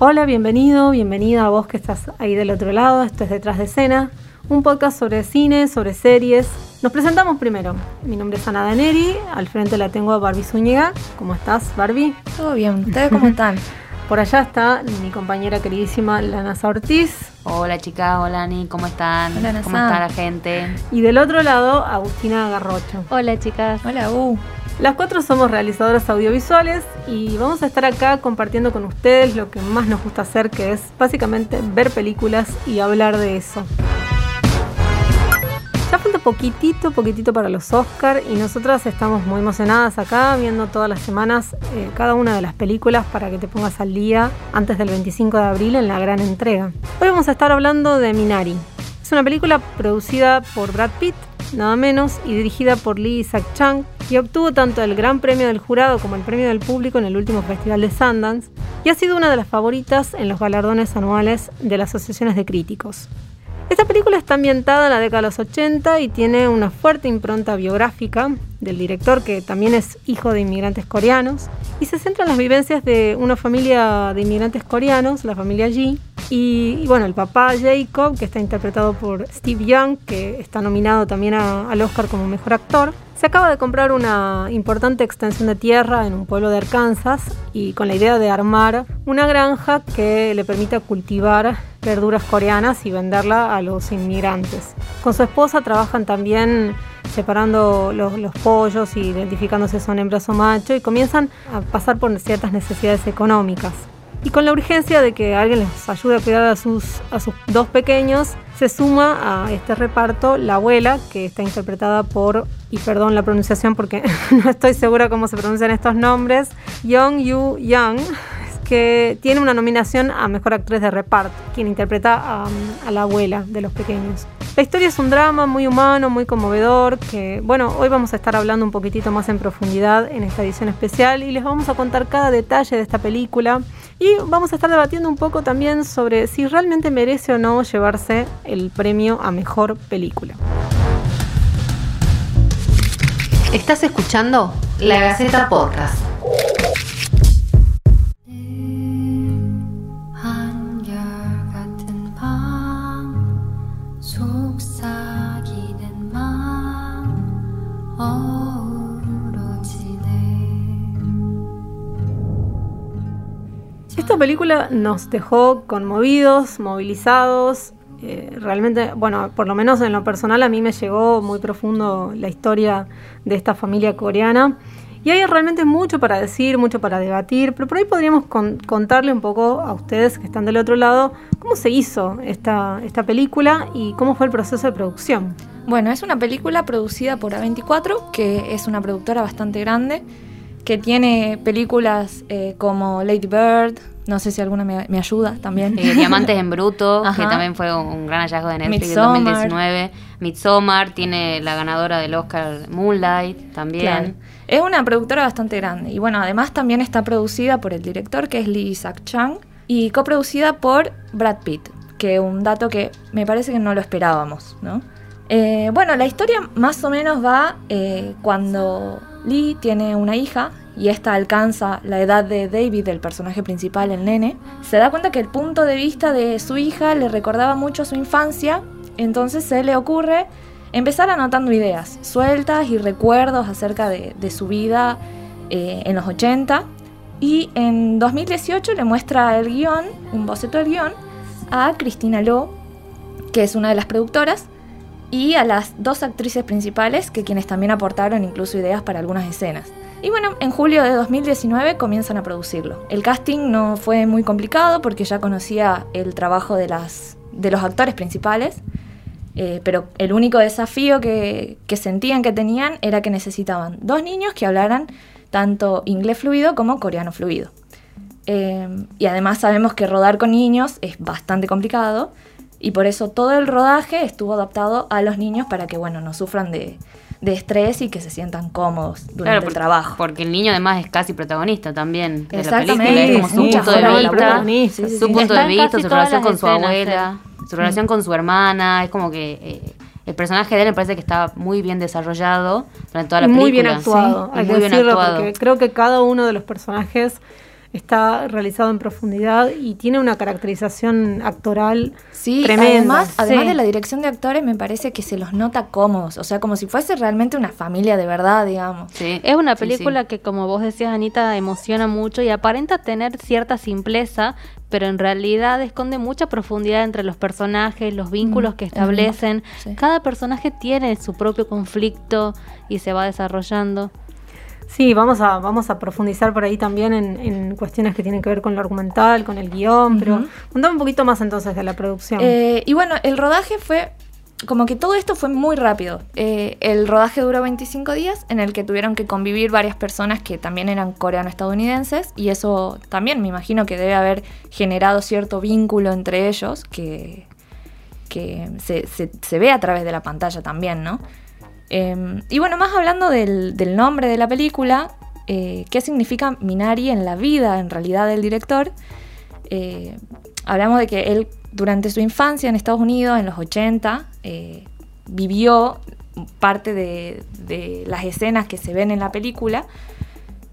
Hola, bienvenido, bienvenida a vos que estás ahí del otro lado. Esto es Detrás de Escena, un podcast sobre cine, sobre series. Nos presentamos primero. Mi nombre es Ana Daneri, al frente la tengo a Barbie Zúñiga. ¿Cómo estás, Barbie? Todo bien, ¿ustedes cómo están? Por allá está mi compañera queridísima Lanasa Ortiz. Hola chicas, hola Ani, ¿cómo están? Hola, ¿Cómo está la gente? Y del otro lado, Agustina Garrocho. Hola chicas. Hola, U. Las cuatro somos realizadoras audiovisuales y vamos a estar acá compartiendo con ustedes lo que más nos gusta hacer, que es básicamente ver películas y hablar de eso. Ya falta poquitito, poquitito para los Oscar y nosotras estamos muy emocionadas acá viendo todas las semanas eh, cada una de las películas para que te pongas al día antes del 25 de abril en la gran entrega. Hoy vamos a estar hablando de Minari. Es una película producida por Brad Pitt, nada menos, y dirigida por Lee Isaac Chung, y obtuvo tanto el Gran Premio del Jurado como el Premio del Público en el último Festival de Sundance, y ha sido una de las favoritas en los galardones anuales de las asociaciones de críticos. Esta película está ambientada en la década de los 80 y tiene una fuerte impronta biográfica del director, que también es hijo de inmigrantes coreanos, y se centra en las vivencias de una familia de inmigrantes coreanos, la familia Ji, y, y bueno, el papá Jacob, que está interpretado por Steve Young, que está nominado también a- al Oscar como mejor actor, se acaba de comprar una importante extensión de tierra en un pueblo de Arkansas y con la idea de armar una granja que le permita cultivar verduras coreanas y venderla a los inmigrantes. Con su esposa trabajan también separando los, los pollos y identificándose si son hembras o macho y comienzan a pasar por ciertas necesidades económicas. Y con la urgencia de que alguien les ayude a cuidar a sus, a sus dos pequeños, se suma a este reparto la abuela, que está interpretada por, y perdón la pronunciación porque no estoy segura cómo se pronuncian estos nombres, Young Yu Young, que tiene una nominación a Mejor Actriz de Reparto, quien interpreta a, a la abuela de los pequeños. La historia es un drama muy humano, muy conmovedor, que bueno, hoy vamos a estar hablando un poquitito más en profundidad en esta edición especial y les vamos a contar cada detalle de esta película y vamos a estar debatiendo un poco también sobre si realmente merece o no llevarse el premio a Mejor Película. ¿Estás escuchando? La Gaceta Podcast. Esta película nos dejó conmovidos, movilizados. eh, realmente, bueno, por lo menos en lo personal a mí me llegó muy profundo la historia de esta familia coreana. Y hay realmente mucho para decir, mucho para debatir, pero por ahí podríamos con- contarle un poco a ustedes que están del otro lado cómo se hizo esta, esta película y cómo fue el proceso de producción. Bueno, es una película producida por A24, que es una productora bastante grande, que tiene películas eh, como Lady Bird, no sé si alguna me, me ayuda también. Eh, Diamantes en Bruto, que también fue un, gran hallazgo de Netflix Midsommar. en 2019. Midsommar tiene la ganadora del Oscar Moonlight también. Claro. Es una productora bastante grande. Y bueno, además también está producida por el director, que es Lee Isaac Chung, y coproducida por Brad Pitt, que un dato que me parece que no lo esperábamos, ¿no? Eh, bueno, la historia más o menos va eh, cuando Lee tiene una hija y esta alcanza la edad de David, el personaje principal, el nene. Se da cuenta que el punto de vista de su hija le recordaba mucho a su infancia, entonces se le ocurre empezar anotando ideas sueltas y recuerdos acerca de, su vida eh, en los 80. Y en 2018 le muestra el guion, un boceto del guion, a Cristina Lo, que es una de las productoras, y a las dos actrices principales, que quienes también aportaron incluso ideas para algunas escenas. Y bueno, en julio de 2019 comienzan a producirlo. El casting no fue muy complicado porque ya conocía el trabajo de, las, de los actores principales, eh, pero el único desafío que, que sentían que tenían era que necesitaban dos niños que hablaran tanto inglés fluido como coreano fluido. Eh, y además sabemos que rodar con niños es bastante complicado y por eso todo el rodaje estuvo adaptado a los niños para que bueno no sufran de, de estrés y que se sientan cómodos durante Claro, el trabajo. Porque el niño además es casi protagonista también de la película, es como su sí, punto de vista, protagonista, sí, sí, su sí. punto de vista, su relación con su abuela, su relación con su hermana, es como que eh, el personaje de él me parece que está muy bien desarrollado durante toda la Y película. muy bien actuado, Sí, hay y que muy bien decirlo, actuado. porque creo que cada uno de los personajes está realizado en profundidad y tiene una caracterización actoral Sí, tremenda. además, además Sí. de la dirección de actores me parece que se los nota cómodos, o sea, como si fuese realmente una familia de verdad, digamos. Sí, Es una sí, sí. película que, como vos decías, Anita, emociona mucho y aparenta tener cierta simpleza, pero en realidad esconde mucha profundidad entre los personajes, los vínculos Mm, que establecen. sí. Cada personaje tiene su propio conflicto y se va desarrollando. Sí, vamos a, vamos a profundizar por ahí también en, en cuestiones que tienen que ver con lo argumental, con el guion, pero contame un poquito más entonces de la producción. Eh, y bueno, el rodaje fue, como que todo esto fue muy rápido. Eh, el rodaje duró 25 días en el que tuvieron que convivir varias personas que también eran coreano-estadounidenses y eso también me imagino que debe haber generado cierto vínculo entre ellos que, que se, se- se ve a través de la pantalla también, ¿no? Eh, y bueno, más hablando del, nombre de la película, eh, ¿qué significa Minari en la vida, en realidad, del director? Eh, hablamos de que él, durante su infancia en Estados Unidos, en los 80, eh, vivió parte de las escenas que se ven en la película.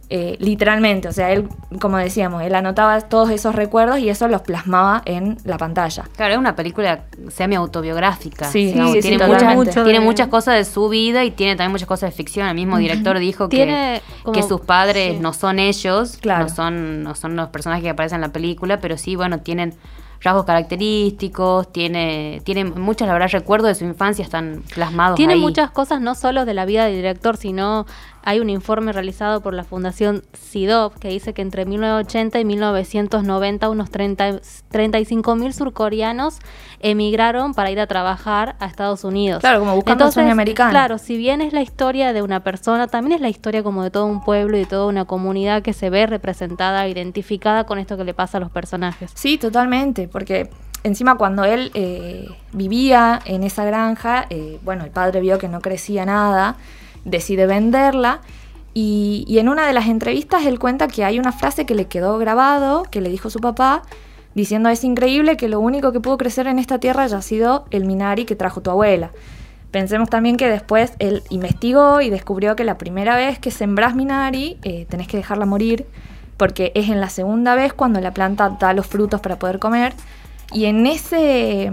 Eh, literalmente, o sea, él, como decíamos, él anotaba todos esos recuerdos y eso los plasmaba en la pantalla. Claro, es una película semi-autobiográfica. Sí, sí, sí, tiene, totalmente. muchas, Mucho tiene de- muchas cosas de su vida y tiene también muchas cosas de ficción. El mismo director dijo que, Tiene como- que sus padres sí. no son ellos, Claro. no, son, no son los personajes que aparecen en la película, pero sí, bueno, tienen rasgos característicos, tiene, tiene muchos, la verdad, recuerdos de su infancia están plasmados Tiene ahí. muchas cosas no solo de la vida del director, sino hay un informe realizado por la Fundación SIDOP que dice que entre 1980 y 1990 unos 30, 35 mil surcoreanos emigraron para ir a trabajar a Estados Unidos. Claro, como buscando el sueño americano. Claro, si bien es la historia de una persona, también es la historia como de todo un pueblo y de toda una comunidad que se ve representada, identificada con esto que le pasa a los personajes. Sí, totalmente, porque encima cuando él eh, vivía en esa granja, eh, bueno, el padre vio que no crecía nada, decide venderla y, en una de las entrevistas él cuenta que hay una frase que le quedó grabado, que le dijo su papá, diciendo es increíble que lo único que pudo crecer en esta tierra haya sido el minari que trajo tu abuela. Pensemos también que después él investigó y descubrió que la primera vez que sembrás minari eh, tenés que dejarla morir porque es en la segunda vez cuando la planta da los frutos para poder comer y en ese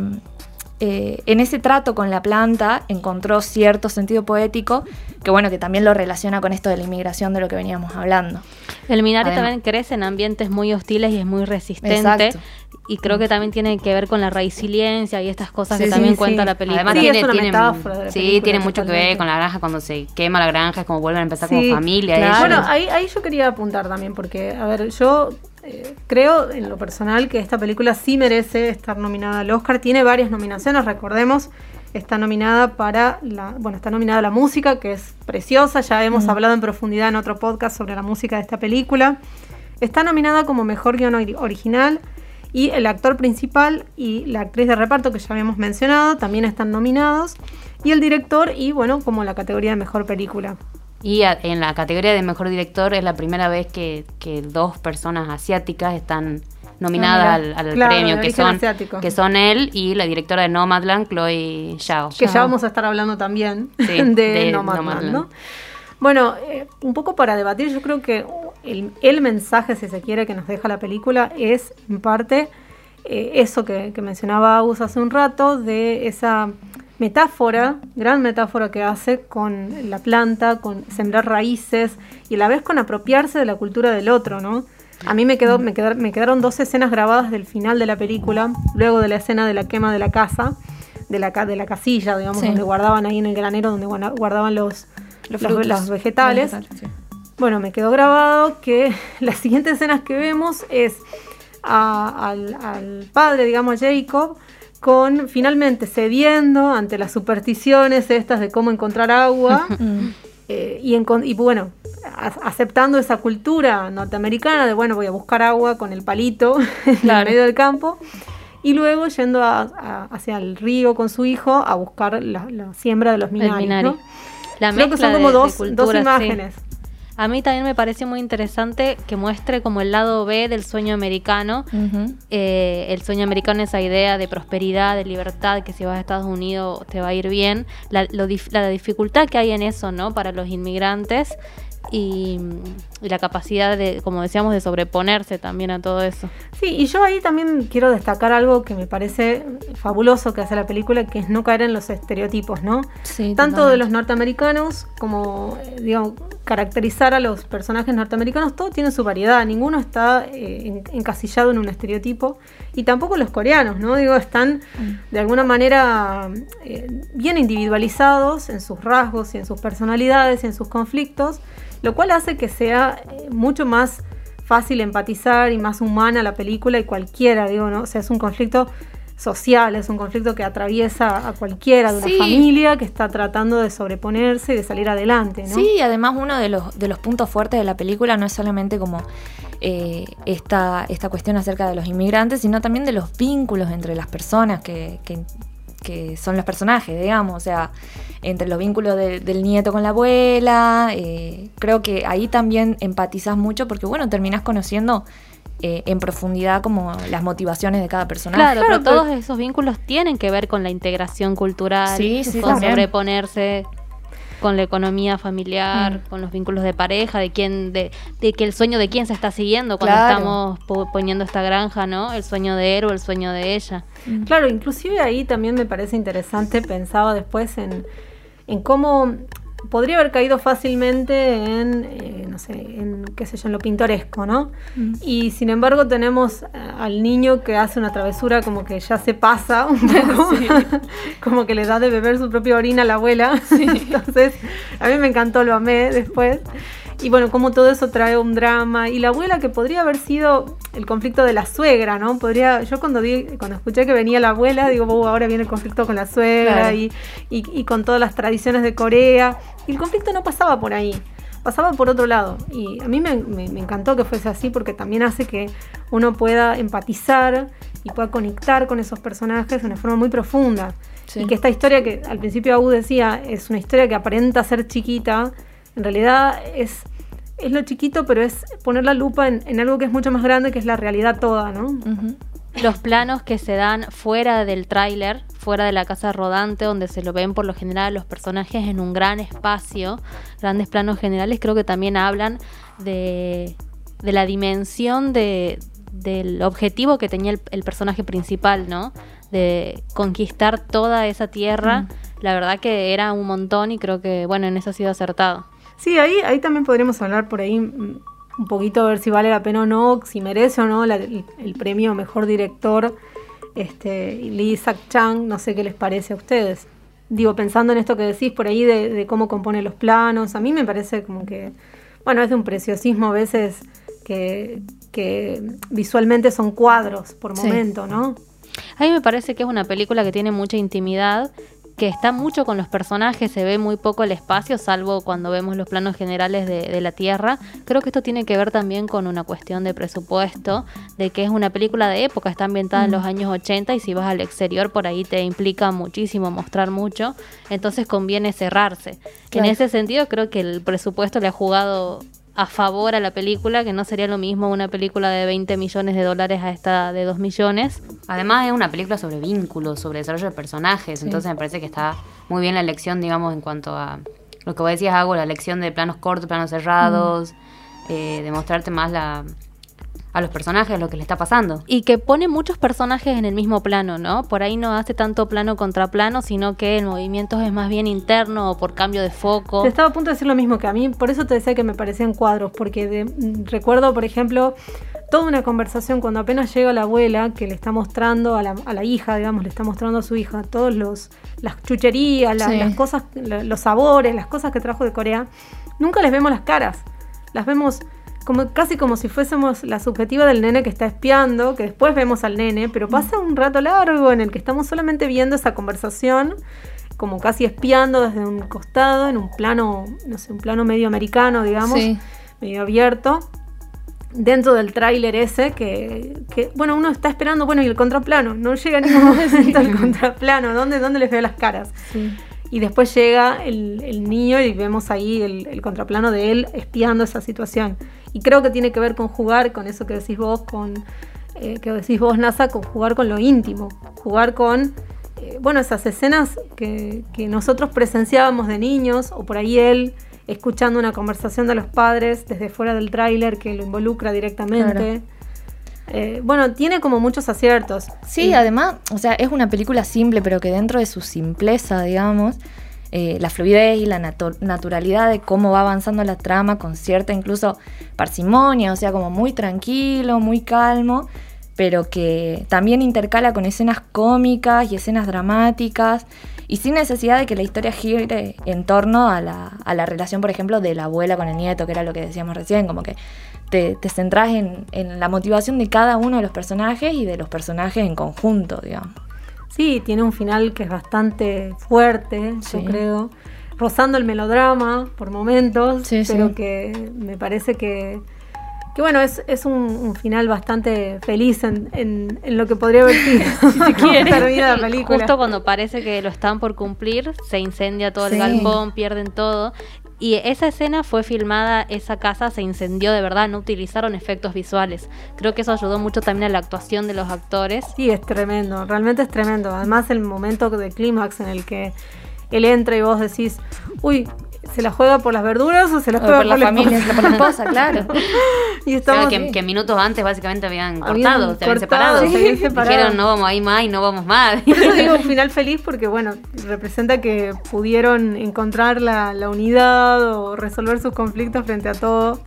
eh, en ese trato con la planta encontró cierto sentido poético que bueno que también lo relaciona con esto de la inmigración de lo que veníamos hablando El Minari Además- también crece en ambientes muy hostiles y es muy resistente. Exacto. Y creo que también tiene que ver con la resiliencia y estas cosas Sí, que sí, también sí. cuenta la película. Además Sí, tiene, es una tiene- metáfora de la sí, tiene mucho que ver con la granja cuando se quema la granja, es como vuelven a empezar Sí, como familia. claro. Bueno, ahí, ahí yo quería apuntar también, porque, a ver, yo eh, creo en lo personal que esta película sí merece estar nominada al Oscar. Tiene varias nominaciones, recordemos. Está nominada para la. Bueno, está nominada a la música, que es preciosa. Ya hemos hablado en profundidad en otro podcast sobre la música de esta película. Está nominada como mejor guion ori- original. Y el actor principal y la actriz de reparto que ya habíamos mencionado también están nominados. Y el director y, bueno, como la categoría de mejor película. Y a- en la categoría de mejor director es la primera vez que, que dos personas asiáticas están nominadas Ah, al, Claro, premio, que son, asiático. que son él y la directora de Nomadland, Chloe Zhao. que ya vamos a estar hablando también Sí, de, de Nomadland, Nomadland. ¿no? Bueno, eh, un poco para debatir, yo creo que el, el mensaje, si se quiere, que nos deja la película es, en parte, eh, eso que, que mencionaba Agus hace un rato, de esa metáfora, gran metáfora que hace con la planta, con sembrar raíces y a la vez con apropiarse de la cultura del otro, ¿no? A mí me, quedó, me, quedar- me quedaron dos escenas grabadas del final de la película, luego de la escena de la quema de la casa, de la, de la casilla, digamos, Sí. donde guardaban ahí en el granero, donde guarda- guardaban los, Los los- frutos. los vegetales. sí. Bueno, me quedó grabado que las siguientes escenas que vemos es a- al, al padre, digamos, Jacob, con finalmente cediendo ante las supersticiones estas de cómo encontrar agua. Mm. eh, y, bueno, a- aceptando esa cultura norteamericana de, bueno, voy a buscar agua con el palito en Claro. el medio del campo. Y luego yendo a- a- hacia el río con su hijo a buscar la, la siembra de los El minari. Minari. ¿no? La Creo que son como de- de dos, dos sí. A mí también me pareció muy interesante que muestre como el lado B del sueño americano. Eh, el sueño americano, esa idea de prosperidad, de libertad, que si vas a Estados Unidos te va a ir bien. La, lo dif- la dificultad que hay en eso, ¿no? Para los inmigrantes. y, y la capacidad de, como decíamos, de sobreponerse también a todo eso. Sí, y yo ahí también quiero destacar algo que me parece fabuloso que hace la película, que es no caer en los estereotipos, ¿no? Sí, Tanto de los norteamericanos como, eh, digamos, caracterizar a los personajes norteamericanos, todo tiene su variedad, ninguno está eh, en- encasillado en un estereotipo, y tampoco los coreanos, ¿no? Digo, están de alguna manera eh, bien individualizados en sus rasgos y en sus personalidades y en sus conflictos, lo cual hace que sea eh, mucho más fácil empatizar y más humana la película y cualquiera, digo, ¿no? O sea, es un conflicto social, es un conflicto que atraviesa a cualquiera de una Sí. familia que está tratando de sobreponerse y de salir adelante, ¿no? Sí, y además uno de los, de los puntos fuertes de la película no es solamente como eh, esta, esta cuestión acerca de los inmigrantes, sino también de los vínculos entre las personas que, que- que son los personajes, digamos, o sea, entre los vínculos de- del nieto con la abuela, eh, creo que ahí también empatizas mucho porque, bueno, terminás conociendo eh, en profundidad como las motivaciones de cada personaje. Claro, Claro, pero pero- todos esos vínculos tienen que ver con la integración cultural, Sí, sí, con también. sobreponerse con la economía familiar, Mm. con los vínculos de pareja, de quién, de, de que el sueño de quién se está siguiendo cuando Claro. estamos po- poniendo esta granja, ¿no? El sueño de él o el sueño de ella. Claro, inclusive ahí también me parece interesante, pensaba después en, en cómo podría haber caído fácilmente en, eh, no sé, en, qué sé yo, en lo pintoresco, ¿no? Y sin embargo tenemos eh, al niño que hace una travesura como que ya se pasa un poco, como que le da de beber su propia orina a la abuela. Entonces, a mí me encantó, lo amé después. Y bueno, como todo eso trae un drama. Y la abuela que podría haber sido el conflicto de la suegra, ¿no? Podría, yo cuando di, cuando escuché que venía la abuela, digo, "Oh, ahora viene el conflicto con la suegra Claro. y, y- y con todas las tradiciones de Corea. Y el conflicto no pasaba por ahí, pasaba por otro lado. Y a mí me, me- me encantó que fuese así porque también hace que uno pueda empatizar y pueda conectar con esos personajes de una forma muy profunda. Sí. Y que esta historia que al principio Abu decía es una historia que aparenta ser chiquita, en realidad es, es lo chiquito, pero es poner la lupa en, en algo que es mucho más grande, que es la realidad toda, ¿no? Los planos que se dan fuera del tráiler, fuera de la casa rodante, donde se lo ven por lo general los personajes en un gran espacio, grandes planos generales, creo que también hablan de, de la dimensión de, del objetivo que tenía el, el personaje principal, ¿no? De conquistar toda esa tierra. La verdad que era un montón y creo que, bueno, en eso ha sido acertado. Sí, ahí, ahí también podríamos hablar por ahí mm, un poquito a ver si vale la pena o no, si merece o no la- el, el premio Mejor Director este, Lee Isaac Chang, no sé qué les parece a ustedes. Digo, pensando en esto que decís por ahí de, de cómo compone los planos, a mí me parece como que, bueno, es de un preciosismo a veces que, que visualmente son cuadros por Sí. momento, ¿no? A mí me parece que es una película que tiene mucha intimidad, que está mucho con los personajes, se ve muy poco el espacio, salvo cuando vemos los planos generales de, de la Tierra. Creo que esto tiene que ver también con una cuestión de presupuesto, de que es una película de época, está ambientada en los años 80 y si vas al exterior por ahí te implica muchísimo mostrar mucho, entonces conviene cerrarse. Claro. En ese sentido creo que el presupuesto le ha jugado a favor a la película, que no sería lo mismo una película de 20 millones de dólares a esta de 2 millones. Además es una película sobre vínculos, sobre desarrollo de personajes, entonces me parece que está muy bien la elección, digamos, en cuanto a lo que vos decías, hago la elección de planos cortos, planos cerrados, eh, de mostrarte más la, a los personajes lo que le está pasando. Y que pone muchos personajes en el mismo plano, ¿no? Por ahí no hace tanto plano contra plano, sino que el movimiento es más bien interno o por cambio de foco. Te estaba a punto de decir lo mismo que a mí, por eso te decía que me parecían cuadros, porque de- mm, recuerdo, por ejemplo, toda una conversación cuando apenas llega la abuela que le está mostrando a la, a la hija, digamos, le está mostrando a su hija todos los las chucherías, la- Sí. las cosas, la- los sabores, las cosas que trajo de Corea. Nunca les vemos las caras, las vemos como casi como si fuésemos la subjetiva del nene que está espiando, que después vemos al nene, pero pasa un rato largo en el que estamos solamente viendo esa conversación como casi espiando desde un costado, en un plano, no sé, un plano medio americano, digamos, Sí. medio abierto, dentro del tráiler ese, que, que, bueno, uno está esperando, bueno, y el contraplano, no llega en ningún momento el contraplano, ¿dónde, dónde les veo las caras? Sí. Y después llega el, el niño y vemos ahí el, el contraplano de él espiando esa situación. Y creo que tiene que ver con jugar con eso que decís vos, con eh, que decís vos, NASA, con jugar con lo íntimo, jugar con, eh, bueno, esas escenas que, que nosotros presenciábamos de niños, o por ahí él, escuchando una conversación de los padres desde fuera del tráiler que lo involucra directamente. Eh, bueno, tiene como muchos aciertos. Sí, Y- además, o sea, es una película simple, pero que dentro de su simpleza, digamos, eh, la fluidez y la natu- naturalidad de cómo va avanzando la trama con cierta incluso parsimonia, o sea, como muy tranquilo, muy calmo, pero que también intercala con escenas cómicas y escenas dramáticas y sin necesidad de que la historia gire en torno a la, a la relación, por ejemplo, de la abuela con el nieto, que era lo que decíamos recién, como que te, te centrás en, en la motivación de cada uno de los personajes y de los personajes en conjunto, digamos. Sí, tiene un final que es bastante fuerte, Sí. yo creo, rozando el melodrama por momentos, Sí, pero sí. que me parece que, que bueno, es, es un, un final bastante feliz en, en- en lo que podría haber sido si termina la película. Justo cuando parece que lo están por cumplir, se incendia todo Sí. el galpón, pierden todo. Y esa escena fue filmada, esa casa se incendió de verdad, no utilizaron efectos visuales. Creo que eso ayudó mucho también a la actuación de los actores. Sí, es tremendo, realmente es tremendo. Además, el momento de clímax en el que él entra y vos decís, uy, ¿se la juega por las verduras o se la juega por la familia, esposa?" por la esposa, claro. y estamos que, que minutos antes básicamente habían Habían cortado, se habían separado. se habían separado. Dijeron no vamos ahí más y no vamos más. Por eso digo un final feliz porque, bueno, representa que pudieron encontrar la, la unidad o resolver sus conflictos frente a todo,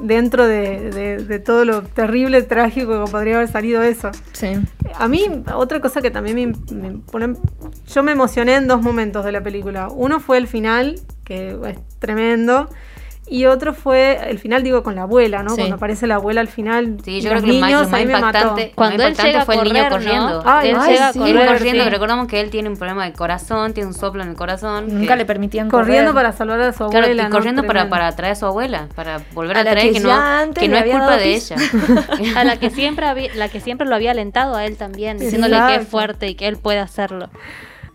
dentro de, de- de todo lo terrible, trágico que podría haber salido eso. Sí. A mí, otra cosa que también me, me pone... Yo me emocioné en dos momentos de la película. Uno fue el final, que es tremendo. Y otro fue el final, digo, con la abuela, ¿no? Sí. Cuando aparece la abuela al final. Sí, y yo creo los que lo más, niños, lo más impactante, lo Cuando más él impactante llega fue el niño correr, ¿no? corriendo. Ay, él ay, llega a sí. Correr, corriendo, sí. que recordamos que él tiene un problema de corazón, tiene un soplo en el corazón. Nunca que- le permitían Corriendo correr. para salvar a su Claro, abuela. y ¿no? corriendo para, Tremendo. para traer a su abuela, para volver A a, la traer que que, no, antes que no es había culpa de ella. A la que siempre había- la que siempre lo había alentado a él también, diciéndole que es fuerte y que él puede hacerlo.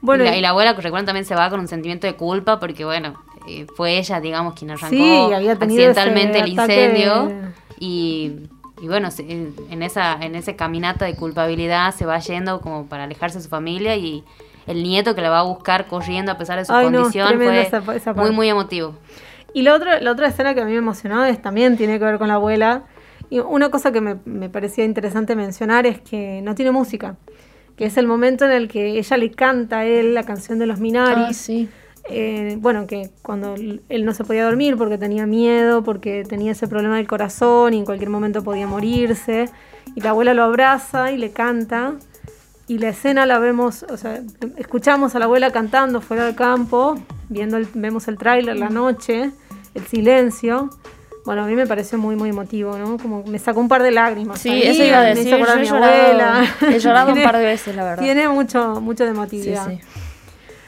Bueno, y, la, y la abuela, recuerdan, también se va con un sentimiento de culpa porque, bueno, eh, fue ella, digamos, quien arrancó Sí, había tenido accidentalmente el incendio. de- Y, y bueno, en, esa en ese caminata de culpabilidad se va yendo como para alejarse de su familia y el nieto que la va a buscar corriendo a pesar de su Ay, condición fue esa- esa muy, muy emotivo. Y la otra, la otra escena que a mí me emocionó es también tiene que ver con la abuela. Y una cosa que me, me parecía interesante mencionar es que no tiene música. Que es el momento en el que ella le canta a él la canción de los Minaris. Ah, sí. Eh, bueno, que cuando él no se podía dormir porque tenía miedo, porque tenía ese problema del corazón y en cualquier momento podía morirse. Y la abuela lo abraza y le canta. Y la escena la vemos, o sea, escuchamos a la abuela cantando fuera del campo, viendo el- vemos el tráiler la noche, el silencio. Bueno, a mí me pareció muy, muy emotivo, ¿no? Como me sacó un par de lágrimas. Sí, ahí, eso iba a me decir. hizo acordar Yo a he mi llorado, abuela. he llorado un Tiene- par de veces, la verdad. Tiene mucho, mucho de Sí, emotividad. sí.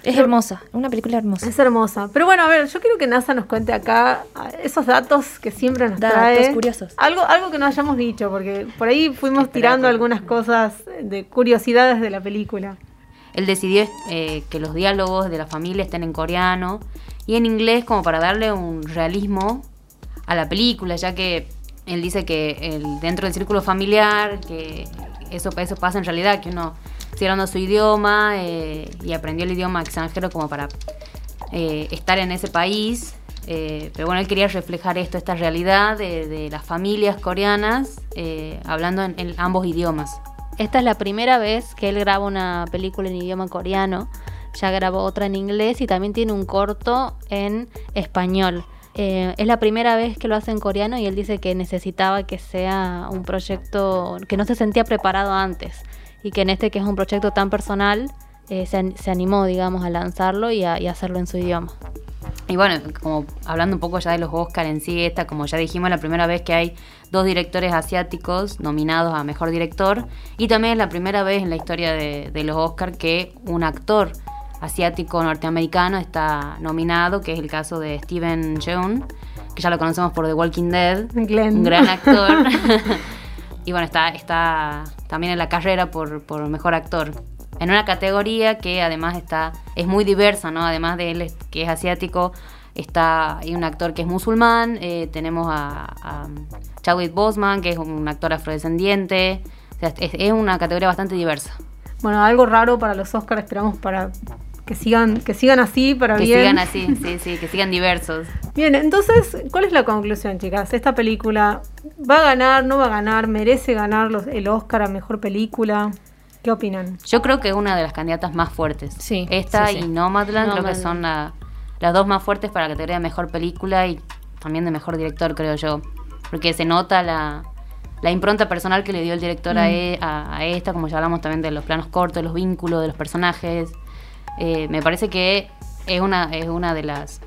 Es hermosa, una película hermosa. Es hermosa. Pero bueno, a ver, yo quiero que NASA nos cuente acá ah, esos datos que siempre nos Datos trae. curiosos. Algo, algo que no hayamos dicho, porque por ahí fuimos tirando algunas cosas de curiosidades de la película. Él decidió eh, que los diálogos de la familia estén en coreano y en inglés como para darle un realismo a la película, ya que él dice que dentro del círculo familiar, que eso, eso pasa en realidad, que uno sigue hablando su idioma eh, y aprendió el idioma extranjero como para eh, estar en ese país. eh, pero bueno, él quería reflejar esto, esta realidad de, las familias coreanas hablando en- en ambos idiomas. Esta es la primera vez que él graba una película en idioma coreano. Ya grabó otra en inglés y también tiene un corto en español. Eh, es la primera vez que lo hace en coreano y él dice que necesitaba que sea un proyecto que no se sentía preparado antes y que en este que es un proyecto tan personal eh, se, se animó, digamos, a lanzarlo y a, y a hacerlo en su idioma. Y bueno, como hablando un poco ya de los Oscar en sí, esta, como ya dijimos, la primera vez que hay dos directores asiáticos nominados a Mejor Director. Y también es la primera vez en la historia de, de los Oscar que un actor asiático norteamericano está nominado, que es el caso de Steven Yeun, que ya lo conocemos por The Walking Dead, Glenn. un gran actor. y bueno, está, está también en la carrera por, por Mejor Actor. En una categoría que además está es muy diversa, ¿no? Además de él que es asiático, está hay un actor que es musulmán, eh, tenemos a, a Chadwick Boseman, que es un actor afrodescendiente. O sea, es, es una categoría bastante diversa. Bueno, algo raro para los Oscars esperamos para que sigan, que sigan así para Que bien. sigan así, sí, sí, que sigan diversos. Bien, entonces, ¿cuál es la conclusión, chicas? Esta película va a ganar, no va a ganar, merece ganar los- el Oscar a mejor película. ¿Qué opinan? Yo creo que es una de las candidatas más fuertes. Sí, Esta sí, sí. y Nomadland creo que son la- las dos más fuertes para la categoría de mejor película y también de mejor director, creo yo. Porque se nota la, la impronta personal que le dio el director Mm. a, e- a- a esta, como ya hablamos también de los planos cortos, de los vínculos, de los personajes. Eh, me parece que es una, es una de las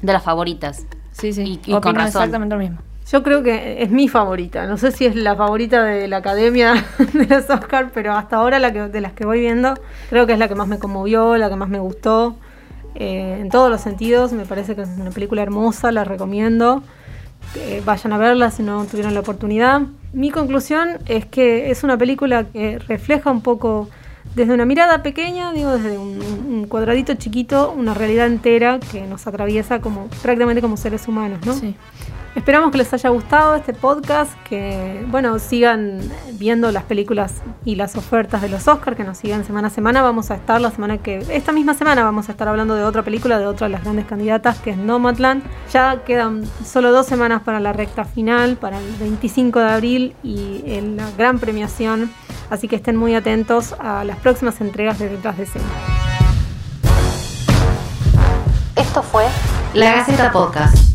de las favoritas. Sí, sí. Y- y con razón. exactamente lo mismo. Yo creo que es mi favorita. No sé si es la favorita de la academia de los Oscars, pero hasta ahora la que, de las que voy viendo, creo que es la que más me conmovió, la que más me gustó. Eh, en todos los sentidos, me parece que es una película hermosa, la recomiendo. Eh, vayan a verla si no tuvieron la oportunidad. Mi conclusión es que es una película que refleja un poco desde una mirada pequeña, digo, desde un, cuadradito chiquito, una realidad entera que nos atraviesa como prácticamente como seres humanos, ¿no? Sí. Esperamos que les haya gustado este podcast, que bueno, sigan viendo las películas y las ofertas de los Oscars, que nos sigan semana a semana. Vamos a estar la semana que, esta misma semana vamos a estar hablando de otra película, de otra de las grandes candidatas, que es Nomadland. Ya quedan solo dos semanas para la recta final, para el 25 de abril y la gran premiación. Así que estén muy atentos a las próximas entregas de Detrás de Escena. Esto fue La Gaceta Podcast.